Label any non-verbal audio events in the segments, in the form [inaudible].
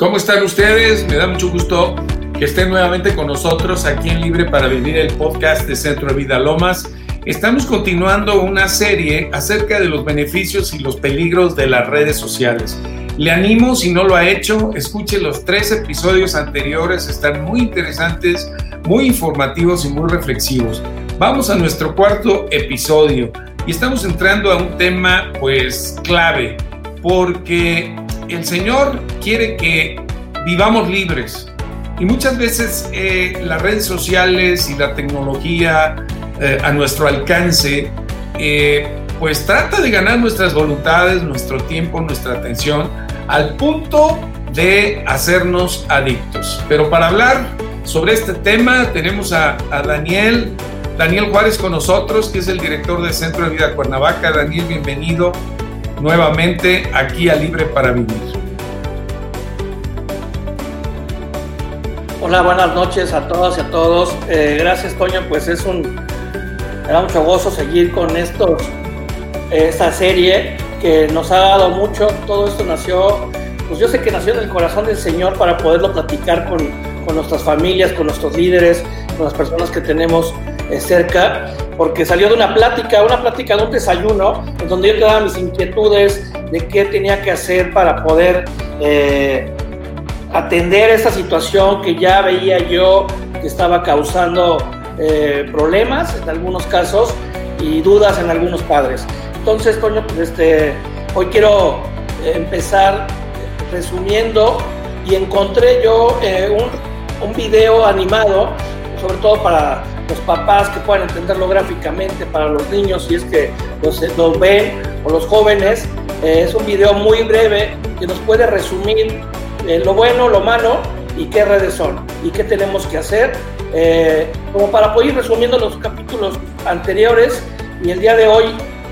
¿Cómo están ustedes? Me da mucho gusto que estén nuevamente con nosotros aquí en Libre para Vivir el podcast de Centro de Vida Lomas. Estamos continuando una serie acerca de los beneficios y los peligros de las redes sociales. Le animo, si no lo ha hecho, escuche los tres episodios anteriores, están muy interesantes, muy informativos y muy reflexivos. Vamos a nuestro cuarto episodio y estamos entrando a un tema pues clave, porque el Señor quiere que vivamos libres. Y muchas veces eh, las redes sociales y la tecnología eh, a nuestro alcance, eh, pues trata de ganar nuestras voluntades, nuestro tiempo, nuestra atención, al punto de hacernos adictos. Pero para hablar sobre este tema tenemos a, Daniel, Daniel Juárez con nosotros, que es el director del Centro de Vida Cuernavaca. Daniel, bienvenido nuevamente aquí a Libre para Vivir. Hola, buenas noches a todas y a todos. Eh, gracias, Toño. Pues es un. Me da mucho gozo seguir con estos, esta serie que nos ha dado mucho. Todo esto nació, pues yo sé que nació en el corazón del Señor para poderlo platicar con, con nuestras familias, con nuestros líderes, con las personas que tenemos cerca, porque salió de una plática, una plática de un desayuno, en donde yo te daba mis inquietudes de qué tenía que hacer para poder. Eh, atender esta situación que ya veía yo que estaba causando eh, problemas en algunos casos y dudas en algunos padres. Entonces, Toño, pues este, hoy quiero eh, empezar resumiendo y encontré yo eh, un video animado, sobre todo para los papás que puedan entenderlo gráficamente, para los niños si es que los, los ven o los jóvenes. es un video muy breve que nos puede resumir eh, lo bueno, lo malo y qué redes son y qué tenemos que hacer. Eh, como para poder ir resumiendo los capítulos anteriores y el día de hoy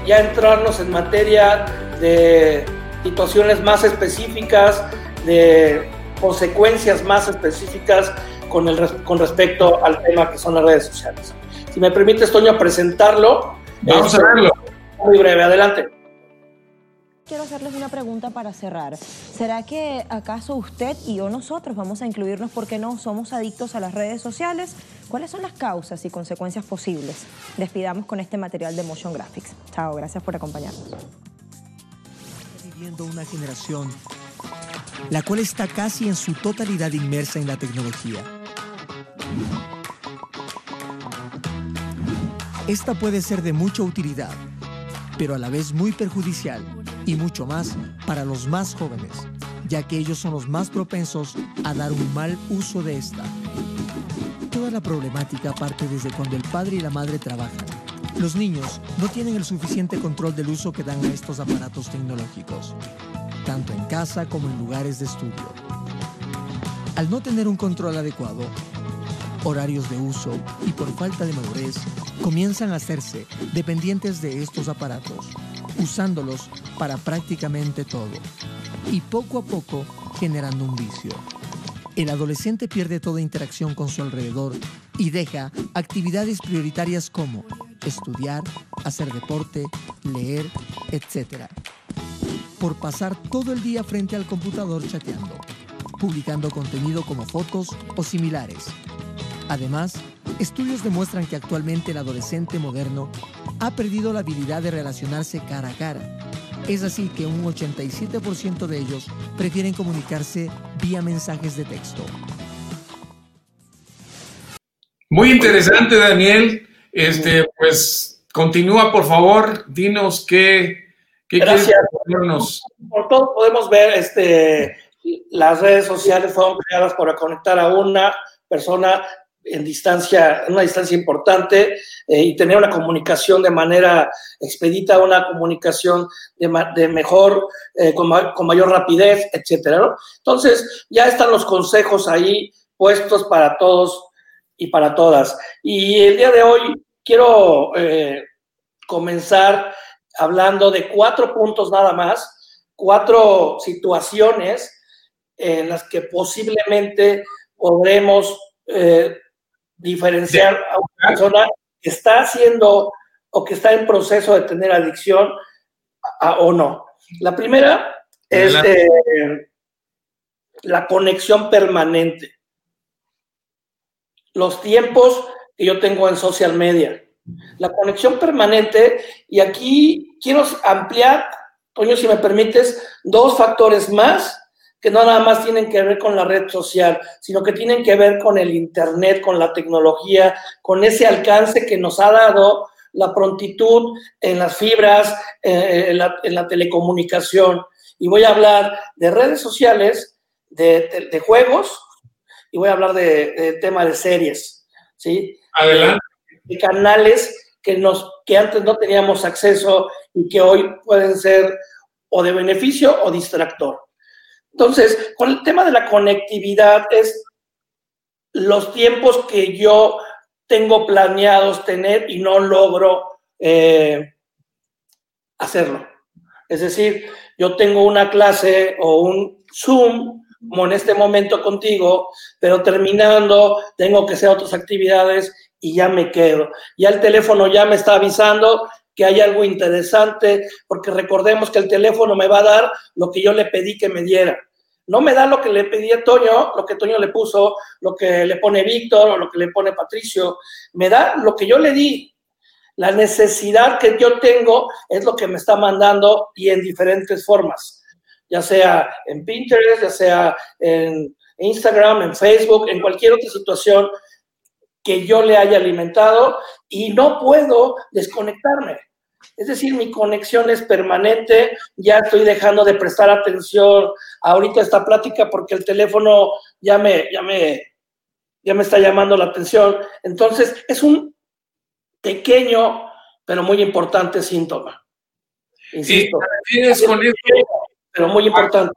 ya entrarnos en materia de situaciones más específicas, de consecuencias más específicas con, el, con respecto al tema que son las redes sociales. Si me permites, Toño, presentarlo. Vamos a verlo. Muy breve, adelante. Quiero hacerles una pregunta para cerrar. ¿Será que acaso usted y o nosotros vamos a incluirnos porque no somos adictos a las redes sociales? ¿Cuáles son las causas y consecuencias posibles? Despidamos con este material de Motion Graphics. Chao, gracias por acompañarnos. Viviendo una generación la cual está casi en su totalidad inmersa en la tecnología. Esta puede ser de mucha utilidad, pero a la vez muy perjudicial y mucho más para los más jóvenes, ya que ellos son los más propensos a dar un mal uso de esta. Toda la problemática parte desde cuando el padre y la madre trabajan. Los niños no tienen el suficiente control del uso que dan a estos aparatos tecnológicos, tanto en casa como en lugares de estudio. Al no tener un control adecuado, horarios de uso y por falta de madurez, comienzan a hacerse dependientes de estos aparatos usándolos para prácticamente todo y poco a poco generando un vicio. El adolescente pierde toda interacción con su alrededor y deja actividades prioritarias como estudiar, hacer deporte, leer, etc. Por pasar todo el día frente al computador chateando, publicando contenido como fotos o similares. Además, estudios demuestran que actualmente el adolescente moderno ha perdido la habilidad de relacionarse cara a cara. Es así que un 87% de ellos prefieren comunicarse vía mensajes de texto. Muy interesante, Daniel. Este, pues continúa, por favor, dinos qué, qué Gracias. Por todo podemos ver, este, las redes sociales fueron creadas para conectar a una persona en distancia, en una distancia importante eh, y tener una comunicación de manera expedita, una comunicación de, de mejor, eh, con, con, mayor rapidez, etcétera. Entonces, ya están los consejos ahí puestos para todos y para todas. Y el día de hoy quiero eh, comenzar hablando de cuatro puntos nada más, cuatro situaciones en las que posiblemente podremos diferenciar a una persona que está haciendo o que está en proceso de tener adicción a, o no. La primera es, eh, la conexión permanente. Los tiempos que yo tengo en social media. La conexión permanente, y aquí quiero ampliar, Toño, si me permites, dos factores más que no nada más tienen que ver con la red social, sino que tienen que ver con el Internet, con la tecnología, con ese alcance que nos ha dado la prontitud en las fibras, eh, en, la, telecomunicación. Y voy a hablar de redes sociales, de, juegos, y voy a hablar de, tema de series, ¿sí? Adelante. De canales que, nos, que antes no teníamos acceso y que hoy pueden ser o de beneficio o distractor. Entonces, con el tema de la conectividad es los tiempos que yo tengo planeados tener y no logro eh, hacerlo. Es decir, yo tengo una clase o un Zoom, como en este momento contigo, pero terminando tengo que hacer otras actividades y ya me quedo. Ya el teléfono ya me está avisando que hay algo interesante, porque recordemos que el teléfono me va a dar lo que yo le pedí que me diera. No me da lo que le pedí a Toño, lo que Toño le puso, lo que le pone Víctor o lo que le pone Patricio. Me da lo que yo le di. La necesidad que yo tengo es lo que me está mandando y en diferentes formas, ya sea en Pinterest, ya sea en Instagram, en Facebook, en cualquier otra situación que yo le haya alimentado y no puedo desconectarme. Es decir, mi conexión es permanente, ya estoy dejando de prestar atención ahorita a esta plática porque el teléfono ya me, ya me, ya me está llamando la atención. Entonces, es un pequeño, pero muy importante síntoma. Insisto, con pero muy importante.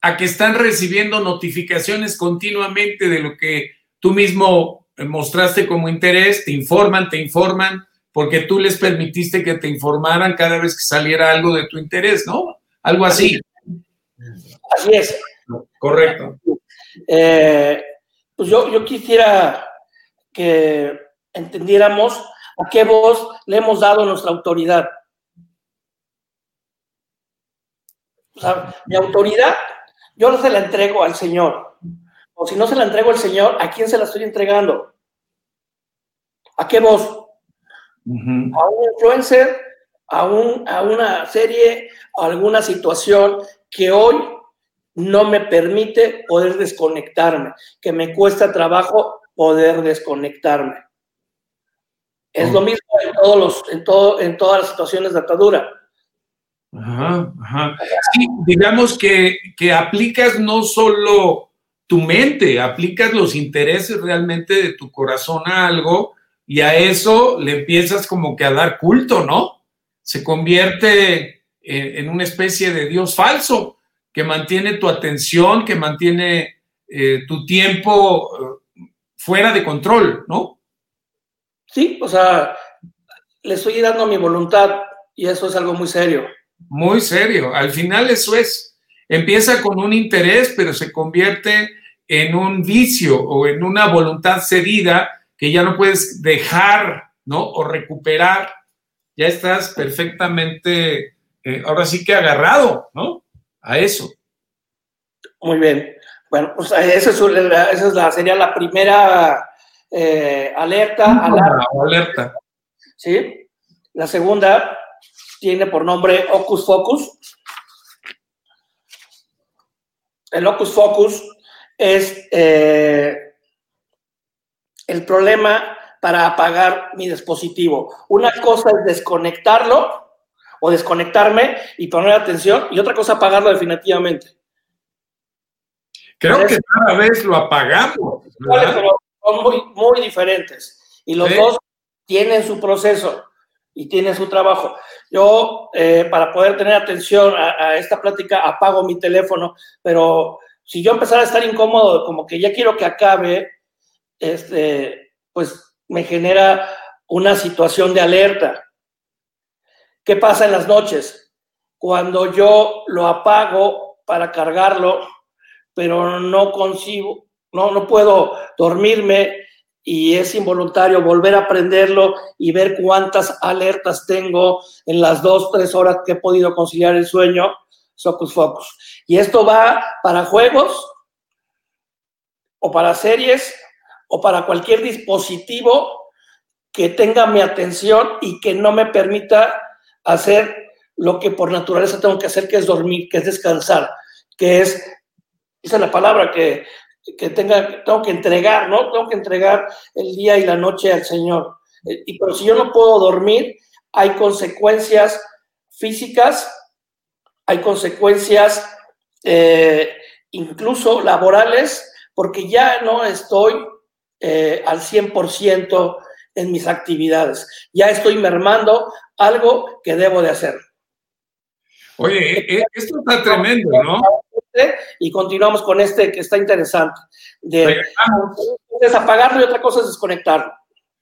a que están recibiendo notificaciones continuamente de lo que tú mismo mostraste como interés, te informan, te informan porque tú les permitiste que te informaran cada vez que saliera algo de tu interés, ¿no? Algo así. Así es. Correcto. Eh, pues yo, yo quisiera que entendiéramos a qué voz le hemos dado nuestra autoridad. O sea, mi autoridad, yo no se la entrego al Señor. O si no se la entrego al Señor, ¿a quién se la estoy entregando? ¿A qué voz? A un influencer, a, un, a una serie, a alguna situación que hoy no me permite poder desconectarme, que me cuesta trabajo poder desconectarme. Es lo mismo en, todos los, en, todo, en todas las situaciones de atadura. Ajá, ajá. Sí, digamos que, que aplicas no solo tu mente, aplicas los intereses realmente de tu corazón a algo y a eso le empiezas como que a dar culto, ¿no? Se convierte en, una especie de Dios falso que mantiene tu atención, que mantiene eh, tu tiempo eh, fuera de control, ¿no? Sí, o sea, le estoy dando mi voluntad y eso es algo muy serio. Muy serio. Al final eso es. Empieza con un interés, pero se convierte en un vicio o en una voluntad cedida que ya no puedes dejar, ¿no? O recuperar, ya estás perfectamente, eh, ahora sí que agarrado, ¿no? A eso. Muy bien. Bueno, pues eh, esa, es, la, sería la primera eh, alerta. Alerta. alerta. ¿Sí? La segunda tiene por nombre Ocus Focus. El Ocus Focus es el problema para apagar mi dispositivo. Una cosa es desconectarlo o desconectarme y poner atención y otra cosa apagarlo definitivamente. Creo que cada vez lo apagamos. Pero son muy, muy diferentes y los dos tienen su proceso y tienen su trabajo. Yo, eh, para poder tener atención a, a, esta plática, apago mi teléfono, pero si yo empezara a estar incómodo, como que ya quiero que acabe, este, pues me genera una situación de alerta. ¿Qué pasa en las noches? Cuando yo lo apago para cargarlo, pero no consigo, no, no puedo dormirme y es involuntario volver a prenderlo y ver cuántas alertas tengo en las dos, tres horas que he podido conciliar el sueño, Socus Focus. Y esto va para juegos, o para series o para cualquier dispositivo que tenga mi atención y que no me permita hacer lo que por naturaleza tengo que hacer, que es dormir, que es descansar, que es, es la palabra que, que tenga, tengo que entregar, ¿no? Tengo que entregar el día y la noche al Señor. Eh, y pero si yo no puedo dormir, hay consecuencias físicas, hay consecuencias eh, incluso laborales, porque ya no estoy eh, al 100% en mis actividades. Ya estoy mermando algo que debo de hacer. Oye, esto está tremendo, ¿no? Y continuamos con este que está interesante. De, es apagarlo y otra cosa es desconectarlo.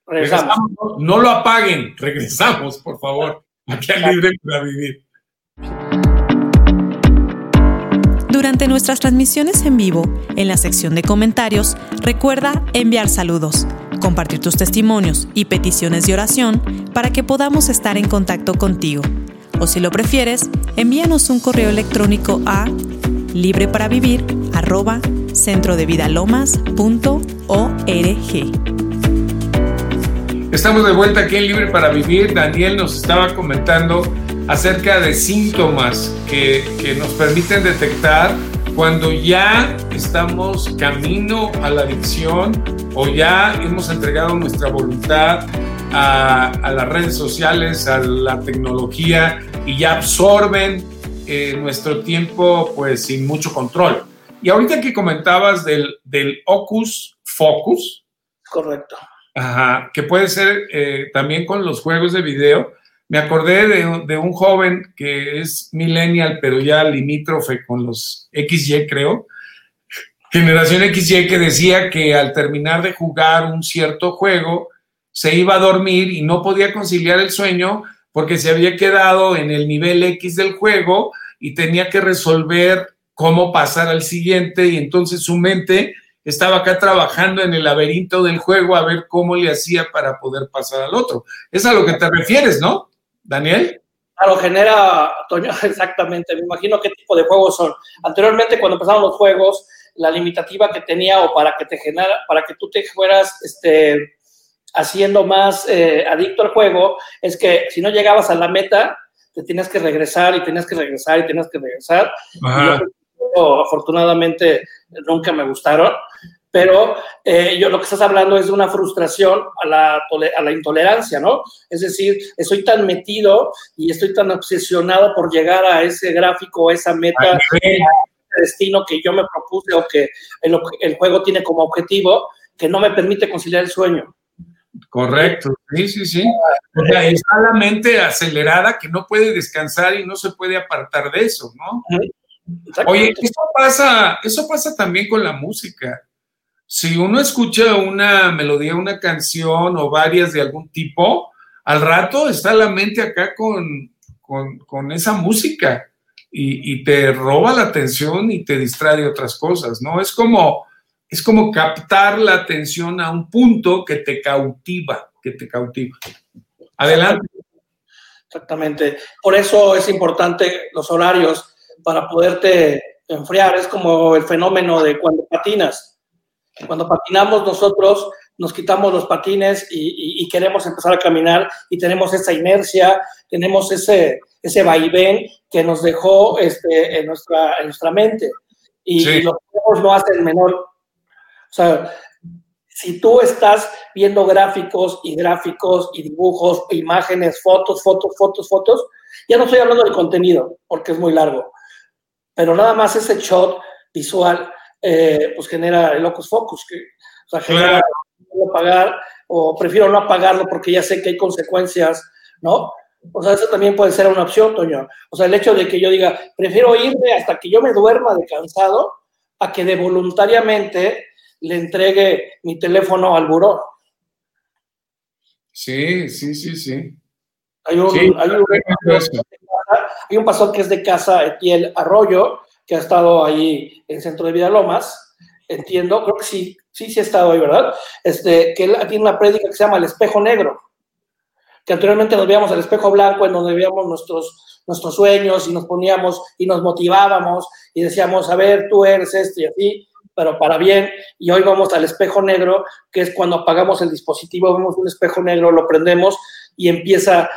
Regresamos. No lo apaguen, regresamos, por favor. Aquí al libre para vivir. Durante nuestras transmisiones en vivo, en la sección de comentarios, recuerda enviar saludos, compartir tus testimonios y peticiones de oración para que podamos estar en contacto contigo. O si lo prefieres, envíanos un correo electrónico a librepraVivir@centrodevidalomas.org. Estamos de vuelta aquí en Libre para Vivir. Daniel nos estaba comentando acerca de síntomas que, que, nos permiten detectar cuando ya estamos camino a la adicción o ya hemos entregado nuestra voluntad a, a las redes sociales, a la tecnología y ya absorben eh, nuestro tiempo pues sin mucho control. Y ahorita que comentabas del, del Ocus Focus. Correcto que puede ser eh, también con los juegos de video. Me acordé de, un joven que es millennial, pero ya limítrofe con los XY, creo. Generación XY que decía que al terminar de jugar un cierto juego, se iba a dormir y no podía conciliar el sueño porque se había quedado en el nivel X del juego y tenía que resolver cómo pasar al siguiente y entonces su mente estaba acá trabajando en el laberinto del juego a ver cómo le hacía para poder pasar al otro. Es a lo que te refieres, ¿no, Daniel? Claro, genera, Toño, [laughs] exactamente. Me imagino qué tipo de juegos son. Anteriormente, cuando empezaron los juegos, la limitativa que tenía o para que te genera, para que tú te fueras este, haciendo más eh, adicto al juego, es que si no llegabas a la meta, te tienes que regresar y tienes que regresar y tienes que regresar. afortunadamente nunca me gustaron, pero eh, yo lo que estás hablando es de una frustración a la, a la intolerancia, ¿no? Es decir, estoy tan metido y estoy tan obsesionado por llegar a ese gráfico, a esa meta, a ese destino que yo me propuse o que el, el juego tiene como objetivo, que no me permite conciliar el sueño. Correcto, sí, sí, sí. O sea, está la mente acelerada que no puede descansar y no se puede apartar de eso, ¿no? Oye, eso pasa, eso pasa también con la música. Si uno escucha una melodía, una canción o varias de algún tipo, al rato está la mente acá con, con, esa música y, te roba la atención y te distrae de otras cosas, ¿no? Es como, es como captar la atención a un punto que te cautiva, que te cautiva. Adelante. Exactamente. Por eso es importante los horarios para poderte enfriar. Es como el fenómeno de cuando patinas. Cuando patinamos nosotros nos quitamos los patines y, queremos empezar a caminar y tenemos esa inercia, tenemos ese, ese vaivén que nos dejó este, en, nuestra, en nuestra mente. Y, los juegos no hacen menor. O sea, si tú estás viendo gráficos y gráficos y dibujos, imágenes, fotos, fotos, fotos, fotos, ya no estoy hablando del contenido porque es muy largo, pero nada más ese shot visual eh, pues genera el locus focus, que, o sea, genera no pagar o prefiero no apagarlo porque ya sé que hay consecuencias, ¿no? O sea, eso también puede ser una opción, Toño. O sea, el hecho de que yo diga, prefiero irme hasta que yo me duerma de cansado a que de voluntariamente le entregue mi teléfono al buró. Sí, sí, sí, sí. Hay un, hay un, hay un pastor que es de casa, Etiel Arroyo, que ha estado ahí en Centro de Vida Lomas, entiendo, creo que sí, sí, sí ha estado ahí, ¿verdad? Este, que él tiene una prédica que se llama El Espejo Negro, que anteriormente nos veíamos el espejo blanco en donde veíamos nuestros, nuestros sueños y nos poníamos y nos motivábamos y decíamos, a ver, tú eres esto y así, pero para bien. Y hoy vamos al espejo negro, que es cuando apagamos el dispositivo, vemos un espejo negro, lo prendemos y empieza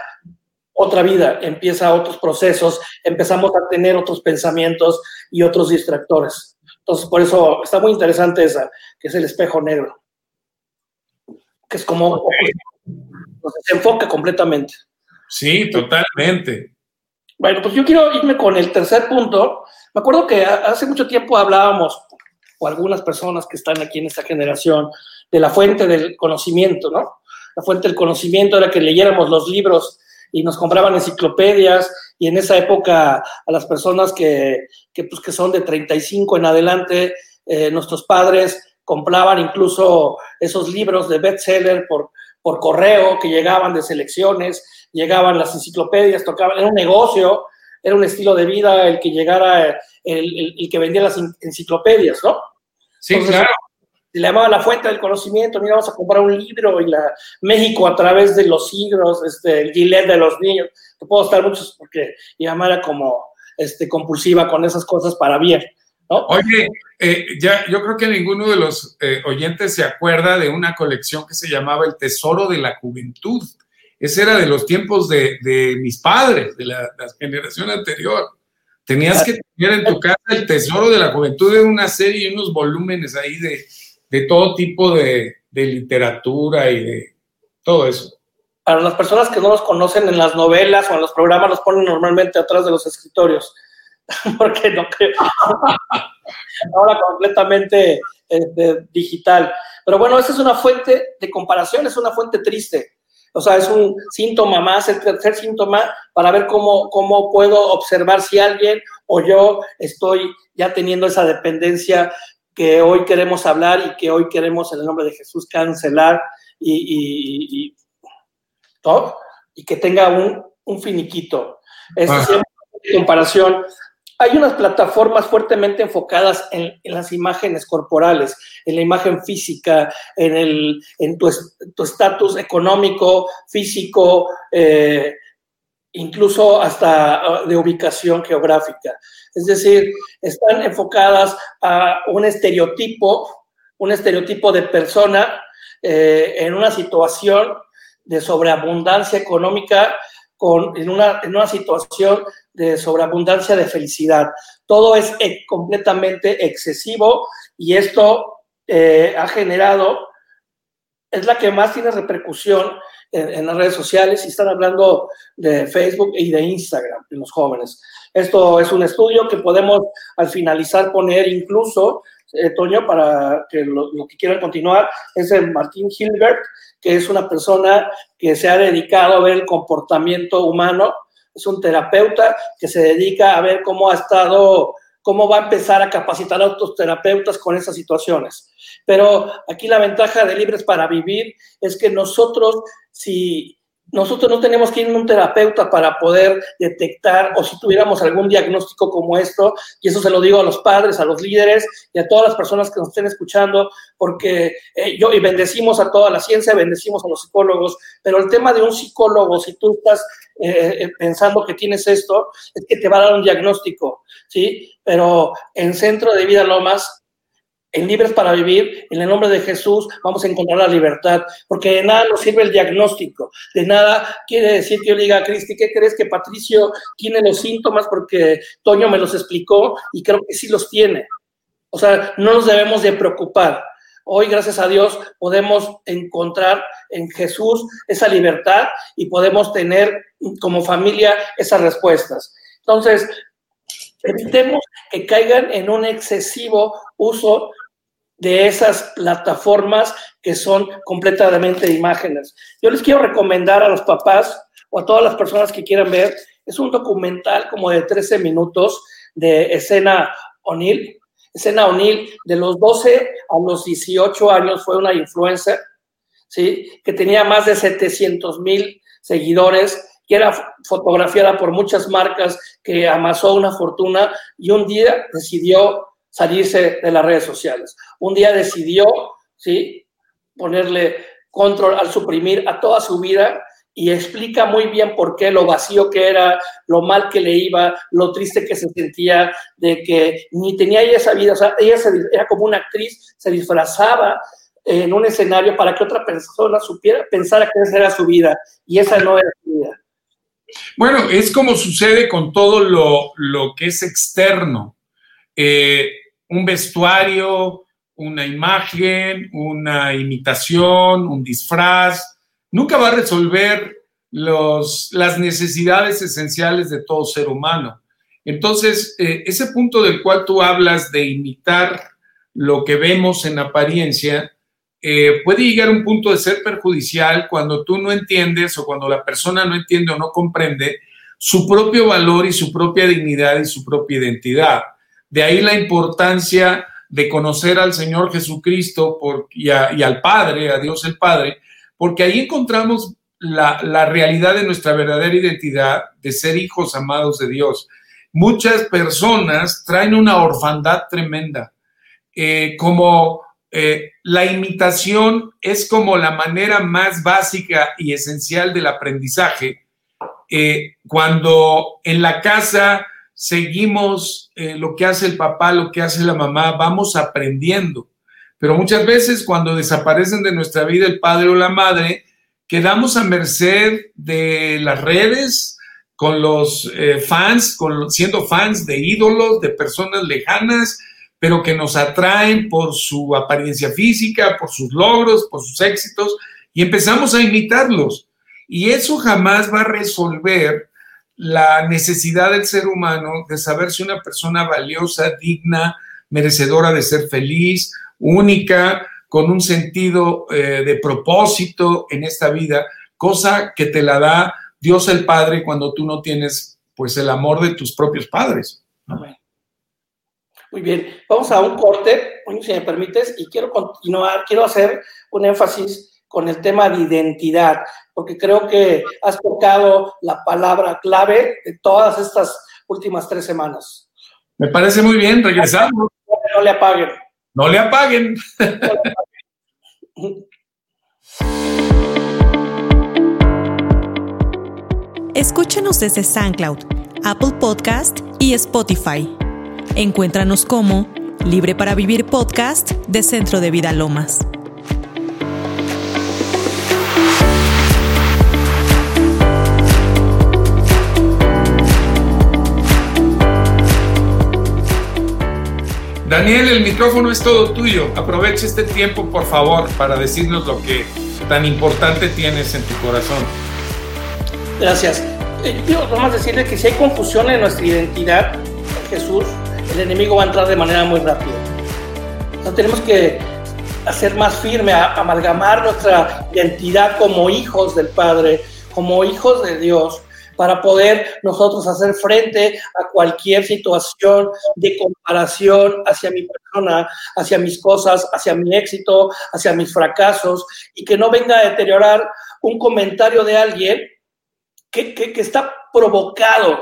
otra vida, empieza otros procesos, empezamos a tener otros pensamientos y otros distractores. Entonces, por eso está muy interesante esa, que es el espejo negro, que es como se enfoca completamente. Sí, totalmente. Bueno, pues yo quiero irme con el tercer punto. Me acuerdo que hace mucho tiempo hablábamos, o algunas personas que están aquí en esta generación, de la fuente del conocimiento, ¿no? La fuente del conocimiento era que leyéramos los libros y nos compraban enciclopedias y en esa época a las personas que, que, pues, que son de 35 en adelante, eh, nuestros padres compraban incluso esos libros de bestseller por, por correo que llegaban de selecciones, llegaban las enciclopedias, tocaban, era un negocio, era un estilo de vida el que llegara, el, el, que vendía las enciclopedias, ¿no? Sí, claro. Le llamaba la fuente del conocimiento, mira, vamos a comprar un libro y la México a través de los siglos, este, el Gillette de los niños, te puedo estar muchos porque mi mamá era como este, compulsiva con esas cosas para bien. Oye, eh, ya, yo creo que ninguno de los eh, oyentes se acuerda de una colección que se llamaba El Tesoro de la Juventud. Ese era de los tiempos de, mis padres, de la, generación anterior. Tenías que tener en tu casa el Tesoro de la Juventud, de una serie y unos volúmenes ahí de, de todo tipo de, de literatura y de todo eso para las personas que no los conocen en las novelas o en los programas, los ponen normalmente atrás de los escritorios. [laughs] porque no creo. [laughs] Ahora completamente este, digital. Pero bueno, esa es una fuente de comparación, es una fuente triste. O sea, es un síntoma más, el tercer síntoma, para ver cómo, cómo puedo observar si alguien o yo estoy ya teniendo esa dependencia que hoy queremos hablar y que hoy queremos en el nombre de Jesús cancelar y, y, y que tenga un, un finiquito. Es ah. comparación hay unas plataformas fuertemente enfocadas en, las imágenes corporales, en la imagen física, en, el, en tu estatus económico, físico, eh, incluso hasta ah, de ubicación geográfica. Es decir, están enfocadas a un estereotipo, un estereotipo de persona eh, en una situación de sobreabundancia económica, con, en, una, en una situación de sobreabundancia de felicidad. Todo es eh, completamente excesivo y esto eh, ha generado, es la que más tiene repercusión en, las redes sociales y están hablando de Facebook y de Instagram en los jóvenes. Esto es un estudio que podemos al finalizar poner incluso, eh, Toño, para que lo, que quieran continuar, es el Martín Hilbert, que es una persona que se ha dedicado a ver el comportamiento humano es un terapeuta que se dedica a ver cómo ha estado, cómo va a empezar a capacitar a otros terapeutas con esas situaciones. Pero aquí la ventaja de Libres para Vivir es que nosotros, si nosotros no tenemos que ir a un terapeuta para poder detectar o si tuviéramos algún diagnóstico como esto, y eso se lo digo a los padres, a los líderes y a todas las personas que nos estén escuchando, porque eh, yo y bendecimos a toda la ciencia, bendecimos a los psicólogos, pero el tema de un psicólogo, si tú estás eh, eh, pensando que tienes esto, es que te va a dar un diagnóstico, ¿sí? Pero en Centro de Vida Lomas en Libres para Vivir, en el nombre de Jesús, vamos a encontrar la libertad, porque de nada nos sirve el diagnóstico, de nada quiere decir que yo diga a Cristi, ¿qué crees que Patricio tiene los síntomas? Porque Toño me los explicó y creo que sí los tiene. O sea, no nos debemos de preocupar. Hoy, gracias a Dios, podemos encontrar en Jesús esa libertad y podemos tener como familia esas respuestas. Entonces, evitemos que caigan en un excesivo uso de esas plataformas que son completamente imágenes. Yo les quiero recomendar a los papás o a todas las personas que quieran ver, es un documental como de 13 minutos de escena O'Neill. Escena O'Neill, de los 12 a los 18 años, fue una influencer, ¿sí? que tenía más de 700 mil seguidores, que era fotografiada por muchas marcas, que amasó una fortuna y un día decidió salirse de las redes sociales. Un día decidió, ¿sí? Ponerle control al suprimir a toda su vida y explica muy bien por qué, lo vacío que era, lo mal que le iba, lo triste que se sentía de que ni tenía ella esa vida, o sea, ella era como una actriz, se disfrazaba en un escenario para que otra persona supiera, pensara que esa era su vida y esa no era su vida. Bueno, es como sucede con todo lo, que es externo. Eh, un vestuario, una imagen, una imitación, un disfraz, nunca va a resolver los, las necesidades esenciales de todo ser humano. Entonces, eh, ese punto del cual tú hablas de imitar lo que vemos en apariencia, eh, puede llegar a un punto de ser perjudicial cuando tú no entiendes o cuando la persona no entiende o no comprende su propio valor y su propia dignidad y su propia identidad. De ahí la importancia de conocer al Señor Jesucristo y, al Padre, a Dios el Padre, porque ahí encontramos la, realidad de nuestra verdadera identidad de ser hijos amados de Dios. Muchas personas traen una orfandad tremenda, eh, como eh, la imitación es como la manera más básica y esencial del aprendizaje. Eh, cuando en la casa seguimos lo que hace el papá, lo que hace la mamá, vamos aprendiendo. Pero muchas veces cuando desaparecen de nuestra vida el padre o la madre, quedamos a merced de las redes, con los eh, fans, con, siendo fans de ídolos, de personas lejanas, pero que nos atraen por su apariencia física, por sus logros, por sus éxitos, y empezamos a imitarlos. Y eso jamás va a resolver la necesidad del ser humano de saber si una persona valiosa, digna, merecedora de ser feliz, única, con un sentido eh, de propósito en esta vida, cosa que te la da Dios el Padre cuando tú no tienes pues el amor de tus propios padres. Muy bien, vamos a un corte, si me permites, y quiero continuar, quiero hacer un énfasis con el tema de identidad, porque creo que has tocado la palabra clave de todas estas últimas tres semanas. Me parece muy bien, regresamos. No le apaguen. No le apaguen. Escúchanos desde SoundCloud, Apple Podcast y Spotify. Encuéntranos como Libre para Vivir Podcast de Centro de Vida Lomas. Daniel, el micrófono es todo tuyo. Aprovecha este tiempo, por favor, para decirnos lo que tan importante tienes en tu corazón. Gracias. Eh, quiero nomás decirle que si hay confusión en nuestra identidad, Jesús, el enemigo va a entrar de manera muy rápida. Entonces tenemos que hacer más firme, amalgamar nuestra identidad como hijos del Padre, como hijos de Dios, para poder nosotros hacer frente a cualquier situación de comparación hacia mi persona, hacia mis cosas, hacia mi éxito, hacia mis fracasos, y que no venga a deteriorar un comentario de alguien que, que, está provocado.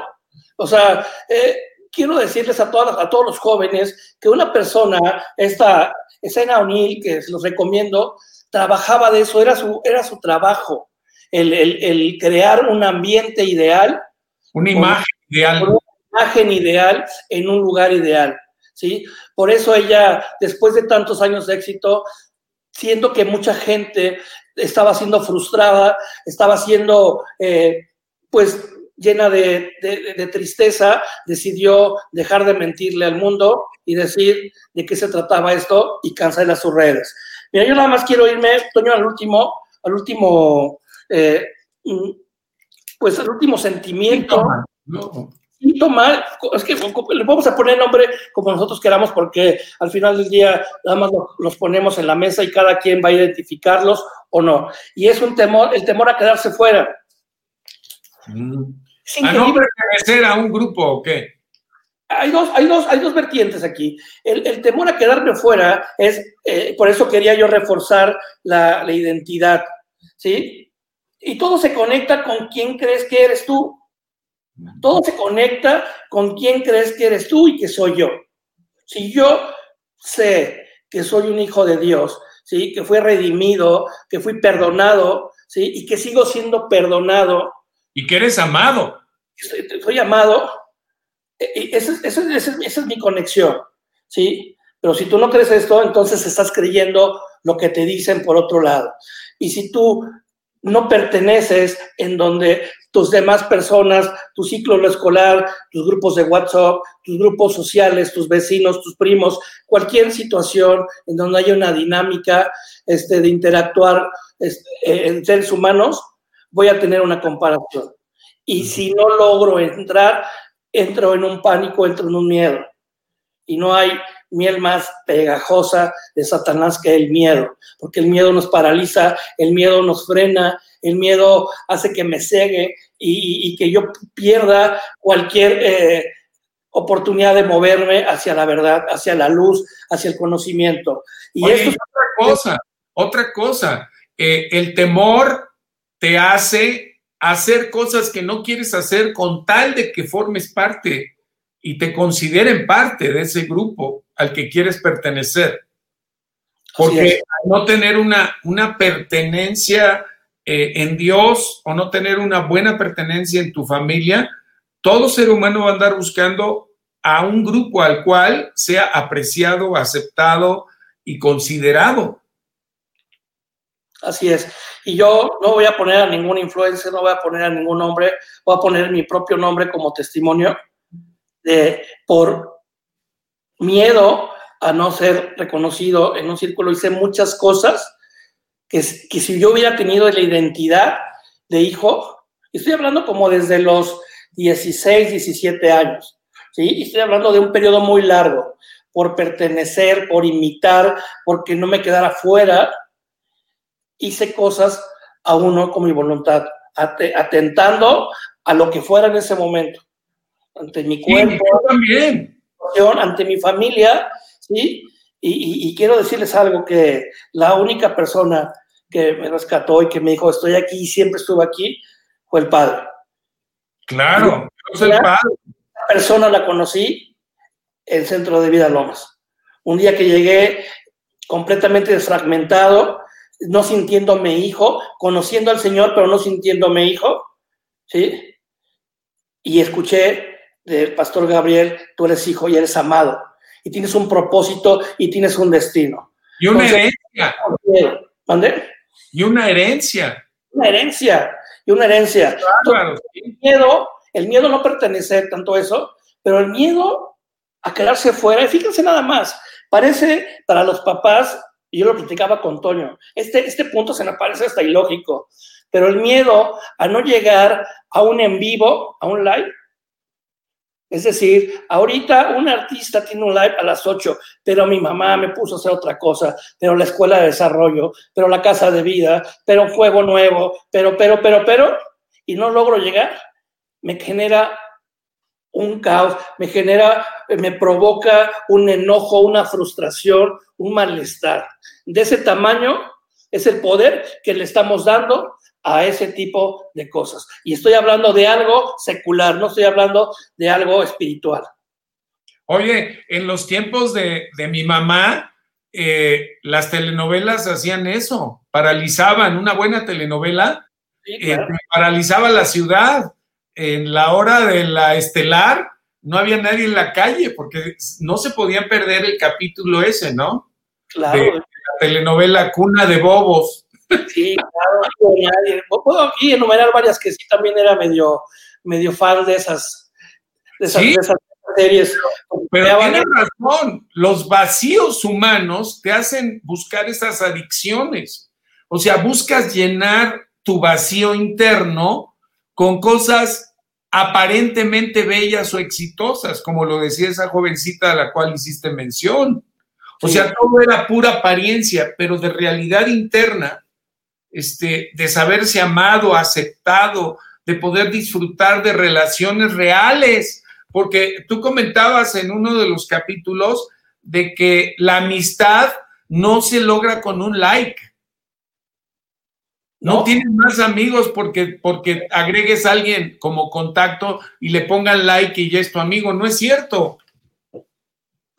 O sea, eh, quiero decirles a, todas, a todos los jóvenes que una persona, esta escena O'Neill, que los recomiendo, trabajaba de eso, era su, era su trabajo el, crear un ambiente ideal. Una imagen ideal. Una imagen ideal en un lugar ideal. ¿sí? Por eso ella, después de tantos años de éxito, siento que mucha gente estaba siendo frustrada, estaba siendo, eh, pues, llena de, de, tristeza, decidió dejar de mentirle al mundo y decir de qué se trataba esto y cancelar sus redes. Mira, yo nada más quiero irme, Toño, al último, al último eh, pues el último sentimiento. Síntoma, es que le vamos a poner nombre como nosotros queramos porque al final del día nada más los, ponemos en la mesa y cada quien va a identificarlos o no. Y es un temor, el temor a quedarse fuera. Mm. ¿A nombre de a un grupo o qué? Hay dos, hay, dos, hay dos vertientes aquí. El, temor a quedarme fuera es, eh, por eso quería yo reforzar la, la identidad, ¿sí? Y todo se conecta con quién crees que eres tú. Todo se conecta con quién crees que eres tú y que soy yo. Si yo sé que soy un hijo de Dios, ¿sí? que fui redimido, que fui perdonado, ¿sí? Y que sigo siendo perdonado. Y que eres amado. Soy, amado. E, y esa, es mi conexión, ¿sí? Pero si tú no crees esto, entonces estás creyendo lo que te dicen por otro lado. Y si tú no perteneces en donde tus demás personas, tu ciclo escolar, tus grupos de WhatsApp, tus grupos sociales, tus vecinos, tus primos, cualquier situación en donde haya una dinámica este, de interactuar este, en seres humanos, voy a tener una comparación. Y si no logro entrar, entro en un pánico, entro en un miedo. Y no hay miel más pegajosa de Satanás que el miedo, porque el miedo nos paraliza, el miedo nos frena, el miedo hace que me cegue y, que yo pierda cualquier eh, oportunidad de moverme hacia la verdad, hacia la luz, hacia el conocimiento. Y esto es otra cosa, otra cosa, eh, el temor te hace hacer cosas que no quieres hacer con tal de que formes parte y te consideren parte de ese grupo al que quieres pertenecer. Porque no tener una, una pertenencia eh, en Dios o no tener una buena pertenencia en tu familia, todo ser humano va a andar buscando a un grupo al cual sea apreciado, aceptado y considerado. Así es. Y yo no voy a poner a ningún influencer, no voy a poner a ningún nombre, voy a poner mi propio nombre como testimonio de por miedo a no ser reconocido en un círculo, hice muchas cosas que, que si yo hubiera tenido la identidad de hijo, estoy hablando como desde los 16, 17 años, ¿sí? estoy hablando de un periodo muy largo, por pertenecer, por imitar, porque no me quedara fuera, hice cosas a uno con mi voluntad, atentando a lo que fuera en ese momento ante mi cuerpo, también. Ante mi familia, ¿sí? Y, quiero decirles algo, que la única persona que me rescató y que me dijo, estoy aquí y siempre estuve aquí, fue el padre. Claro, es el padre. La persona la conocí en Centro de Vida Lomas. Un día que llegué completamente desfragmentado, no sintiéndome hijo, conociendo al Señor, pero no sintiéndome hijo, ¿sí? Y escuché del pastor Gabriel, tú eres hijo y eres amado. Y tienes un propósito y tienes un destino. Y una herencia. ¿Mande? Y una herencia. Una herencia. Y una herencia. el, miedo, el miedo no pertenece tanto a eso, pero el miedo a quedarse fuera. Y fíjense nada más, parece para los papás, y yo lo platicaba con Toño, este, este punto se me parece hasta ilógico, pero el miedo a no llegar a un en vivo, a un live, es decir, ahorita un artista tiene un live a las 8, pero mi mamá me puso a hacer otra cosa, pero la escuela de desarrollo, pero la casa de vida, pero un juego nuevo, pero, pero, pero, pero, y no logro llegar, me genera un caos, me genera, me provoca un enojo, una frustración, un malestar. De ese tamaño es el poder que le estamos dando a ese tipo de cosas. Y estoy hablando de algo secular, no estoy hablando de algo espiritual. Oye, en los tiempos de, mi mamá, eh, las telenovelas hacían eso, paralizaban una buena telenovela, eh, paralizaba la ciudad. En la hora de la estelar, no había nadie en la calle porque no se podía perder el capítulo ese, ¿no? Claro. De la telenovela Cuna de Bobos. Sí, claro, Puedo aquí enumerar varias que sí también era medio, medio fan de esas, de esas, series. Pero tienes razón, los vacíos humanos te hacen buscar esas adicciones. O sea, buscas llenar tu vacío interno con cosas aparentemente bellas o exitosas, como lo decía esa jovencita a la cual hiciste mención. O sea, todo era pura apariencia, pero de realidad interna este, de saberse amado, aceptado, de poder disfrutar de relaciones reales, porque tú comentabas en uno de los capítulos de que la amistad no se logra con un like. No, tienes más amigos porque, porque agregues a alguien como contacto y le pongan like y ya es tu amigo. No es cierto.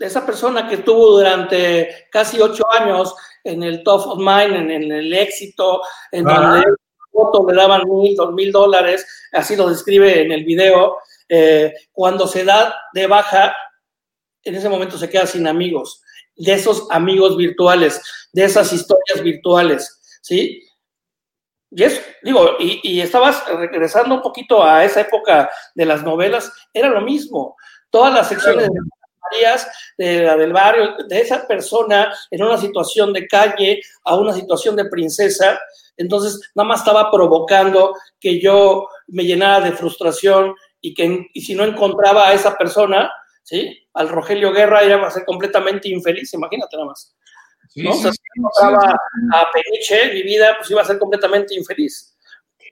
Esa persona que estuvo durante casi ocho años en el top of mind, en, el éxito, en donde le daban mil, dos mil dólares, así lo describe en el video. Eh, cuando se da de baja, en ese momento se queda sin amigos, de esos amigos virtuales, de esas historias virtuales, ¿sí? Y es, digo, y, y, estabas regresando un poquito a esa época de las novelas, era lo mismo. Todas las secciones de De la del barrio, de esa persona en una situación de calle a una situación de princesa, entonces nada más estaba provocando que yo me llenara de frustración y que y si no encontraba a esa persona, ¿sí? Al Rogelio Guerra iba a ser completamente infeliz, imagínate nada más. Sí, ¿no? Sí, o sea, si encontraba a Peniche, mi vida pues iba a ser completamente infeliz.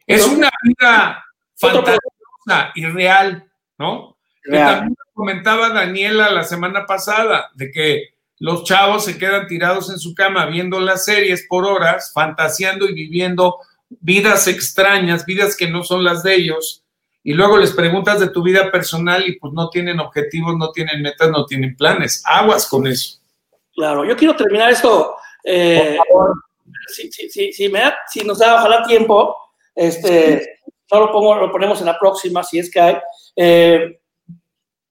Es ¿no? una vida fantasiosa y real, ¿no? También comentaba Daniela la semana pasada, de que los chavos se quedan tirados en su cama viendo las series por horas, fantaseando y viviendo vidas extrañas, vidas que no son las de ellos, y luego les preguntas de tu vida personal y pues no tienen objetivos, no tienen metas, no tienen planes. Aguas con eso. Claro, yo quiero terminar esto. Eh, si, si, si, si, me da, si nos da ojalá tiempo, este, no lo, pongo, lo ponemos en la próxima, si es que hay. Eh,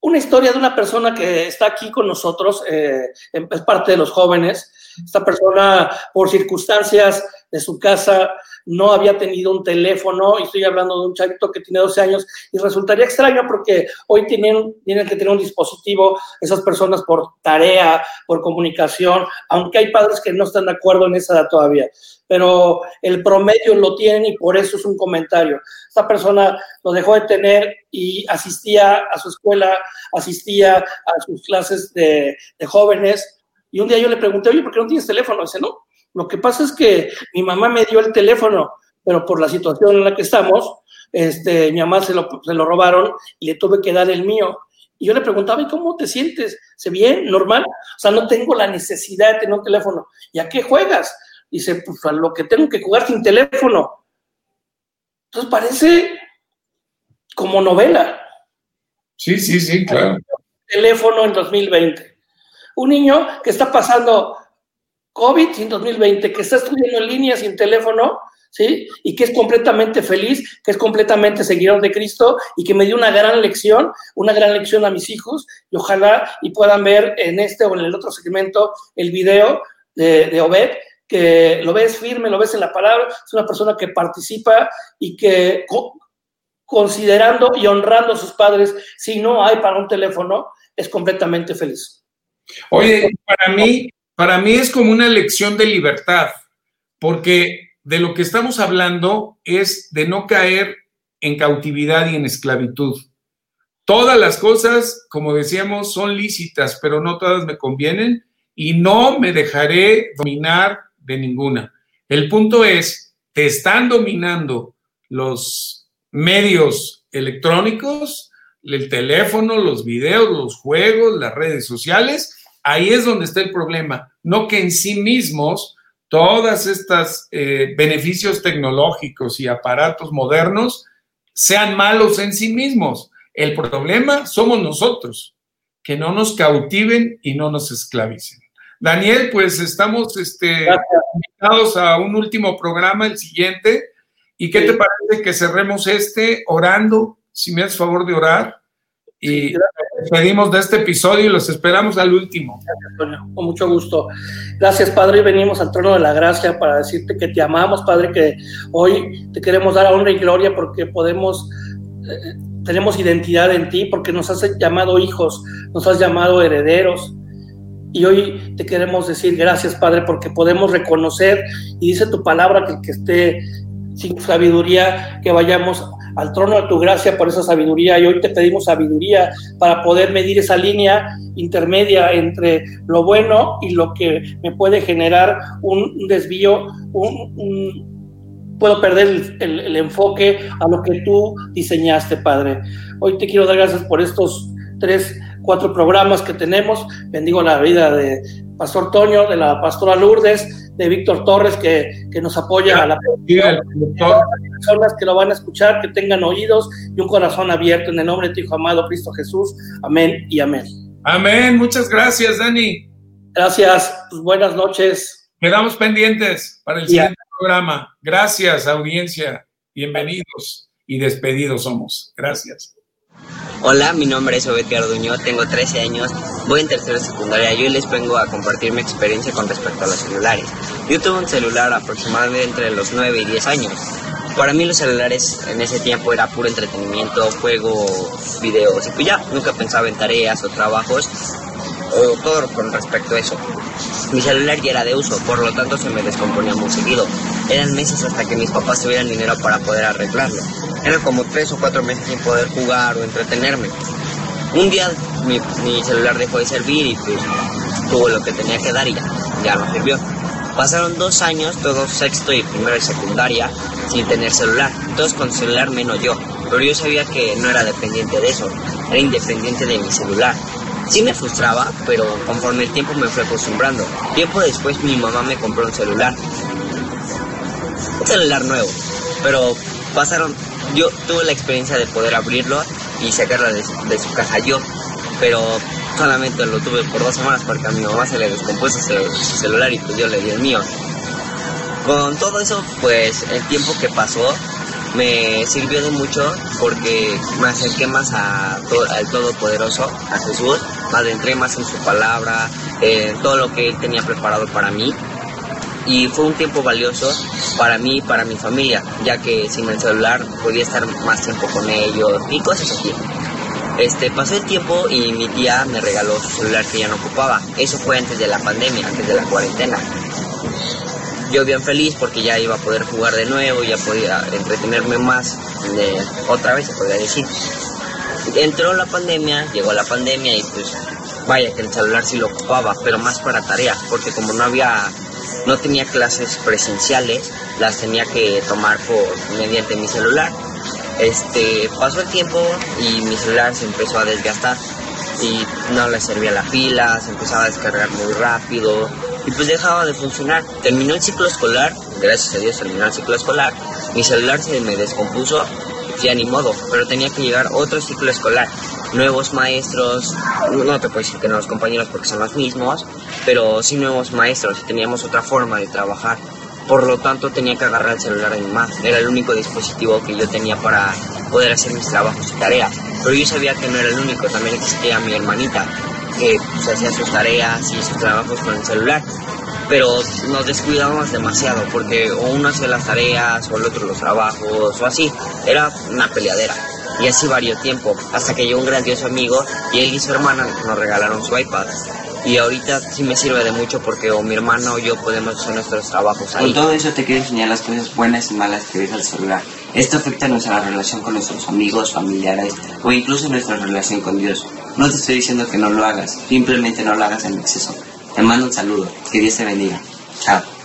una historia de una persona que está aquí con nosotros, eh, es parte de los jóvenes. Esta persona, por circunstancias de su casa, no había tenido un teléfono, y estoy hablando de un chavito que tiene 12 años, y resultaría extraño porque hoy tienen, tienen que tener un dispositivo esas personas por tarea, por comunicación, aunque hay padres que no están de acuerdo en esa edad todavía, pero el promedio lo tienen y por eso es un comentario. Esta persona lo dejó de tener y asistía a su escuela, asistía a sus clases de, de jóvenes, y un día yo le pregunté, oye, ¿por qué no tienes teléfono? Dice, no, lo que pasa es que mi mamá me dio el teléfono, pero por la situación en la que estamos, este, mi mamá se lo, se lo robaron y le tuve que dar el mío. Y yo le preguntaba, ¿y cómo te sientes? ¿Se bien? ¿Normal? O sea, no tengo la necesidad de tener un teléfono. ¿Y a qué juegas? Dice, pues a lo que tengo que jugar sin teléfono. Entonces parece como novela. Sí, sí, sí, claro. Teléfono en 2020. Un niño que está pasando COVID en 2020, que está estudiando en línea sin teléfono, ¿sí? Y que es completamente feliz, que es completamente seguidor de Cristo y que me dio una gran lección, una gran lección a mis hijos y ojalá y puedan ver en este o en el otro segmento el video de, de Obed, que lo ves firme, lo ves en la palabra, es una persona que participa y que co considerando y honrando a sus padres, si no hay para un teléfono, es completamente feliz. Oye, para mí, para mí es como una lección de libertad, porque de lo que estamos hablando es de no caer en cautividad y en esclavitud. Todas las cosas, como decíamos, son lícitas, pero no todas me convienen y no me dejaré dominar de ninguna. El punto es, te están dominando los medios electrónicos, el teléfono, los videos, los juegos, las redes sociales, Ahí es donde está el problema, no que en sí mismos todas estas eh, beneficios tecnológicos y aparatos modernos sean malos en sí mismos. El problema somos nosotros, que no nos cautiven y no nos esclavicen. Daniel, pues estamos este, invitados a un último programa, el siguiente. ¿Y qué sí. te parece que cerremos este orando? Si me haces favor de orar. Y despedimos de este episodio y los esperamos al último. Gracias, Antonio. Con mucho gusto. Gracias, Padre. Venimos al trono de la gracia para decirte que te amamos, Padre, que hoy te queremos dar honra y gloria porque podemos, eh, tenemos identidad en ti, porque nos has llamado hijos, nos has llamado herederos. Y hoy te queremos decir gracias, Padre, porque podemos reconocer, y dice tu palabra, que que esté sin sabiduría, que vayamos al trono de tu gracia por esa sabiduría y hoy te pedimos sabiduría para poder medir esa línea intermedia entre lo bueno y lo que me puede generar un desvío, un, puedo perder el, el, enfoque a lo que tú diseñaste, Padre. Hoy te quiero dar gracias por estos tres, cuatro programas que tenemos. Bendigo la vida de Pastor Toño, de la Pastora Lourdes, de Víctor Torres que, que, nos apoya a la personas que lo van a escuchar, que tengan oídos y un corazón abierto en el nombre de tu Hijo amado Cristo Jesús. Amén y amén. Amén. Muchas gracias, Dani. Gracias. Pues buenas noches. Quedamos pendientes para el siguiente programa. Gracias, audiencia. Bienvenidos y despedidos somos. Gracias. Hola, mi nombre es Obed Garduño, tengo 13 años, voy en tercera secundaria y hoy les vengo a compartir mi experiencia con respecto a los celulares. Yo tuve un celular aproximadamente entre los 9 y 10 años. Para mí los celulares en ese tiempo era puro entretenimiento, juegos, videos y pues ya, nunca pensaba en tareas o trabajos o todo con respecto a eso. Mi celular ya era de uso, por lo tanto se me descomponía muy seguido. Eran meses hasta que mis papás tuvieran dinero para poder arreglarlo. Eran como tres o cuatro meses sin poder jugar o entretenerme. Un día mi, celular dejó de servir y pues tuvo lo que tenía que dar y ya, ya no sirvió. Pasaron dos años, todos sexto y primero y secundaria, sin tener celular. Todos con celular menos yo. Pero yo sabía que no era dependiente de eso, era independiente de mi celular. Sí me frustraba, pero conforme el tiempo me fue acostumbrando. Tiempo después mi mamá me compró un celular. Un celular nuevo. Pero pasaron, yo tuve la experiencia de poder abrirlo y sacarla de, su casa yo. Pero solamente lo tuve por dos semanas porque a mi mamá se le descompuso su celular y pues yo le di el mío. Con todo eso, pues el tiempo que pasó, me sirvió de mucho porque me acerqué más a al Todopoderoso, a Jesús, me adentré más en su palabra, en todo lo que él tenía preparado para mí. Y fue un tiempo valioso para mí y para mi familia, ya que sin el celular podía estar más tiempo con ellos y cosas así. Este, pasó el tiempo y mi tía me regaló su celular que ya no ocupaba. Eso fue antes de la pandemia, antes de la cuarentena yo bien feliz porque ya iba a poder jugar de nuevo, ya podía entretenerme más otra vez, se podría decir. Entró la pandemia, llegó la pandemia y pues vaya que el celular sí lo ocupaba, pero más para tareas, porque como no había, no tenía clases presenciales, las tenía que tomar por mediante mi celular. Este, pasó el tiempo y mi celular se empezó a desgastar y no le servía la pila, se empezaba a descargar muy rápido, y pues dejaba de funcionar. Terminó el ciclo escolar, gracias a Dios terminó el ciclo escolar, mi celular se me descompuso, ya ni modo, pero tenía que llegar otro ciclo escolar. Nuevos maestros, no te puedo decir que no los compañeros porque son los mismos, pero sí nuevos maestros y teníamos otra forma de trabajar. Por lo tanto tenía que agarrar el celular de mi madre. Era el único dispositivo que yo tenía para poder hacer mis trabajos y tareas. Pero yo sabía que no era el único, también existía mi hermanita, que se hacía sus tareas y sus trabajos con el celular. Pero nos descuidábamos demasiado porque o uno hacía las tareas o el otro los trabajos o así. Era una peleadera. Y así varió tiempo, hasta que llegó un grandioso amigo y él y su hermana nos regalaron su iPad. Y ahorita sí me sirve de mucho porque o mi hermano o yo podemos hacer nuestros trabajos ahí. Con todo eso te quiero enseñar las cosas buenas y malas que ves al celular. Esto afecta nuestra relación con nuestros amigos, familiares o incluso nuestra relación con Dios. No te estoy diciendo que no lo hagas, simplemente no lo hagas en exceso. Te mando un saludo, que Dios te bendiga. Chao.